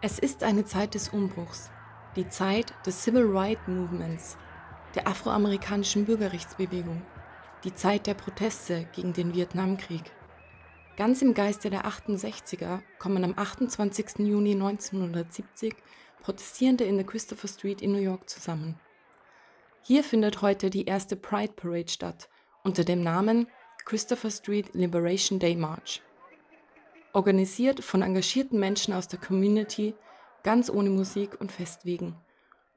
Es ist eine Zeit des Umbruchs, die Zeit des Civil Rights Movements, der afroamerikanischen Bürgerrechtsbewegung, die Zeit der Proteste gegen den Vietnamkrieg. Ganz im Geiste der 68er kommen am 28. Juni 1970 Protestierende in der Christopher Street in New York zusammen. Hier findet heute die erste Pride Parade statt unter dem Namen Christopher Street Liberation Day March. Organisiert von engagierten Menschen aus der Community, ganz ohne Musik und Festwegen.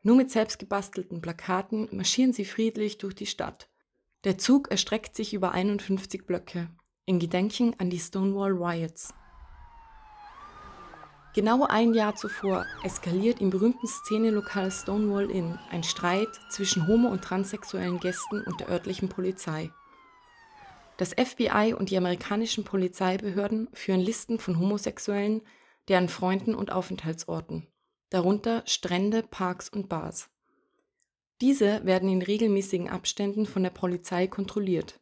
Nur mit selbstgebastelten Plakaten marschieren sie friedlich durch die Stadt. Der Zug erstreckt sich über 51 Blöcke, in Gedenken an die Stonewall Riots. Genau ein Jahr zuvor eskaliert im berühmten Szenelokal Stonewall Inn ein Streit zwischen homo- und transsexuellen Gästen und der örtlichen Polizei. Das FBI und die amerikanischen Polizeibehörden führen Listen von Homosexuellen, deren Freunden und Aufenthaltsorten, darunter Strände, Parks und Bars. Diese werden in regelmäßigen Abständen von der Polizei kontrolliert.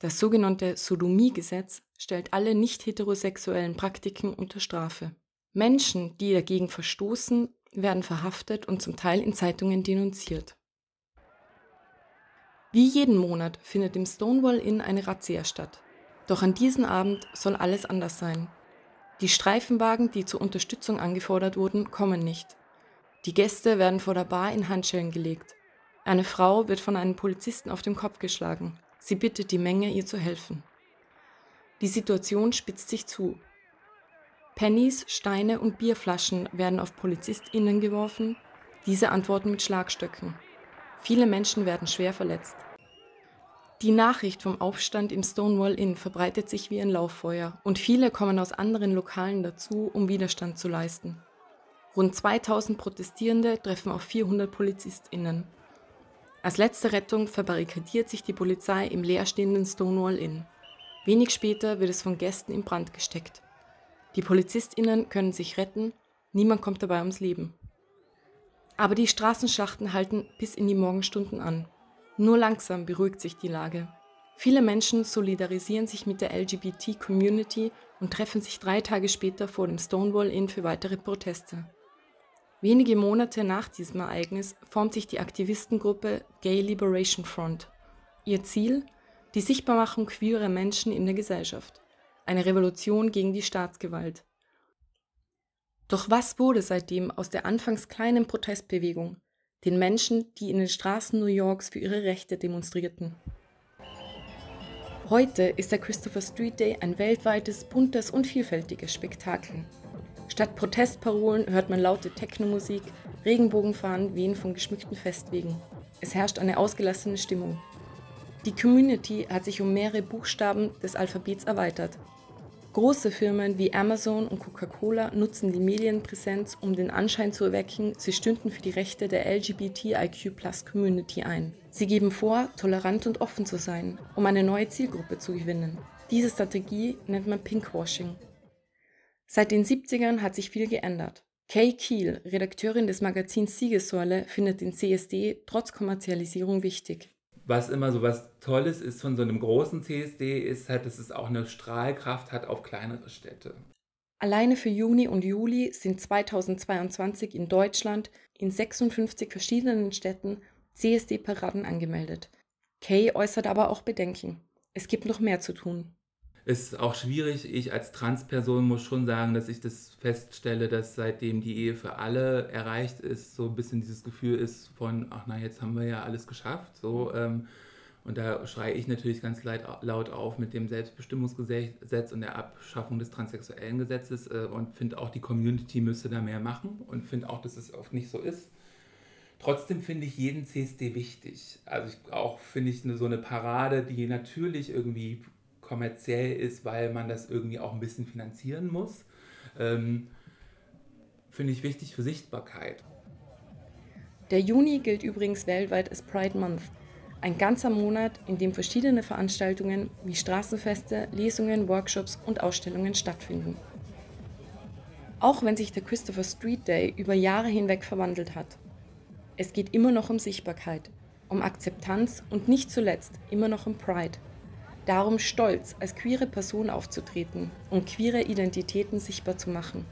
Das sogenannte Sodomie-Gesetz stellt alle nicht heterosexuellen Praktiken unter Strafe. Menschen, die dagegen verstoßen, werden verhaftet und zum Teil in Zeitungen denunziert. Wie jeden Monat findet im Stonewall Inn eine Razzia statt. Doch an diesem Abend soll alles anders sein. Die Streifenwagen, die zur Unterstützung angefordert wurden, kommen nicht. Die Gäste werden vor der Bar in Handschellen gelegt. Eine Frau wird von einem Polizisten auf den Kopf geschlagen. Sie bittet die Menge, ihr zu helfen. Die Situation spitzt sich zu. Pennies, Steine und Bierflaschen werden auf PolizistInnen geworfen. Diese antworten mit Schlagstöcken. Viele Menschen werden schwer verletzt. Die Nachricht vom Aufstand im Stonewall Inn verbreitet sich wie ein Lauffeuer und viele kommen aus anderen Lokalen dazu, um Widerstand zu leisten. Rund 2000 Protestierende treffen auf 400 PolizistInnen. Als letzte Rettung verbarrikadiert sich die Polizei im leerstehenden Stonewall Inn. Wenig später wird es von Gästen in Brand gesteckt. Die PolizistInnen können sich retten, niemand kommt dabei ums Leben. Aber die Straßenschlachten halten bis in die Morgenstunden an. Nur langsam beruhigt sich die Lage. Viele Menschen solidarisieren sich mit der LGBT-Community und treffen sich drei Tage später vor dem Stonewall Inn für weitere Proteste. Wenige Monate nach diesem Ereignis formt sich die Aktivistengruppe Gay Liberation Front. Ihr Ziel? Die Sichtbarmachung queerer Menschen in der Gesellschaft. Eine Revolution gegen die Staatsgewalt. Doch was wurde seitdem aus der anfangs kleinen Protestbewegung, den Menschen, die in den Straßen New Yorks für ihre Rechte demonstrierten? Heute ist der Christopher Street Day ein weltweites, buntes und vielfältiges Spektakel. Statt Protestparolen hört man laute Technomusik, Regenbogenfahnen wehen von geschmückten Festwegen. Es herrscht eine ausgelassene Stimmung. Die Community hat sich um mehrere Buchstaben des Alphabets erweitert Große Firmen wie Amazon und Coca-Cola nutzen die Medienpräsenz, um den Anschein zu erwecken, sie stünden für die Rechte der LGBTIQ-Plus-Community ein. Sie geben vor, tolerant und offen zu sein, um eine neue Zielgruppe zu gewinnen. Diese Strategie nennt man Pinkwashing. Seit den 70ern hat sich viel geändert. Kay Kiel, Redakteurin des Magazins Siegessäule, findet den CSD trotz Kommerzialisierung wichtig was immer so was Tolles ist von so einem großen CSD, ist halt, dass es auch eine Strahlkraft hat auf kleinere Städte. Alleine für Juni und Juli sind 2022 in Deutschland in 56 verschiedenen Städten CSD-Paraden angemeldet. Kay äußert aber auch Bedenken. Es gibt noch mehr zu tun ist auch schwierig. Ich als Transperson muss schon sagen, dass ich das feststelle, dass seitdem die Ehe für alle erreicht ist, so ein bisschen dieses Gefühl ist von, ach na, jetzt haben wir ja alles geschafft. So, ähm, und da schreie ich natürlich ganz laut auf mit dem Selbstbestimmungsgesetz und der Abschaffung des transsexuellen Gesetzes äh, und finde auch, die Community müsste da mehr machen und finde auch, dass es oft nicht so ist. Trotzdem finde ich jeden CSD wichtig. Also ich, auch finde ich eine, so eine Parade, die natürlich irgendwie kommerziell ist, weil man das irgendwie auch ein bisschen finanzieren muss. Ähm, Finde ich wichtig für Sichtbarkeit. Der Juni gilt übrigens weltweit als Pride Month, ein ganzer Monat, in dem verschiedene Veranstaltungen wie Straßenfeste, Lesungen, Workshops und Ausstellungen stattfinden. Auch wenn sich der Christopher Street Day über Jahre hinweg verwandelt hat. Es geht immer noch um Sichtbarkeit, um Akzeptanz und nicht zuletzt immer noch um Pride darum stolz, als queere Person aufzutreten und queere Identitäten sichtbar zu machen.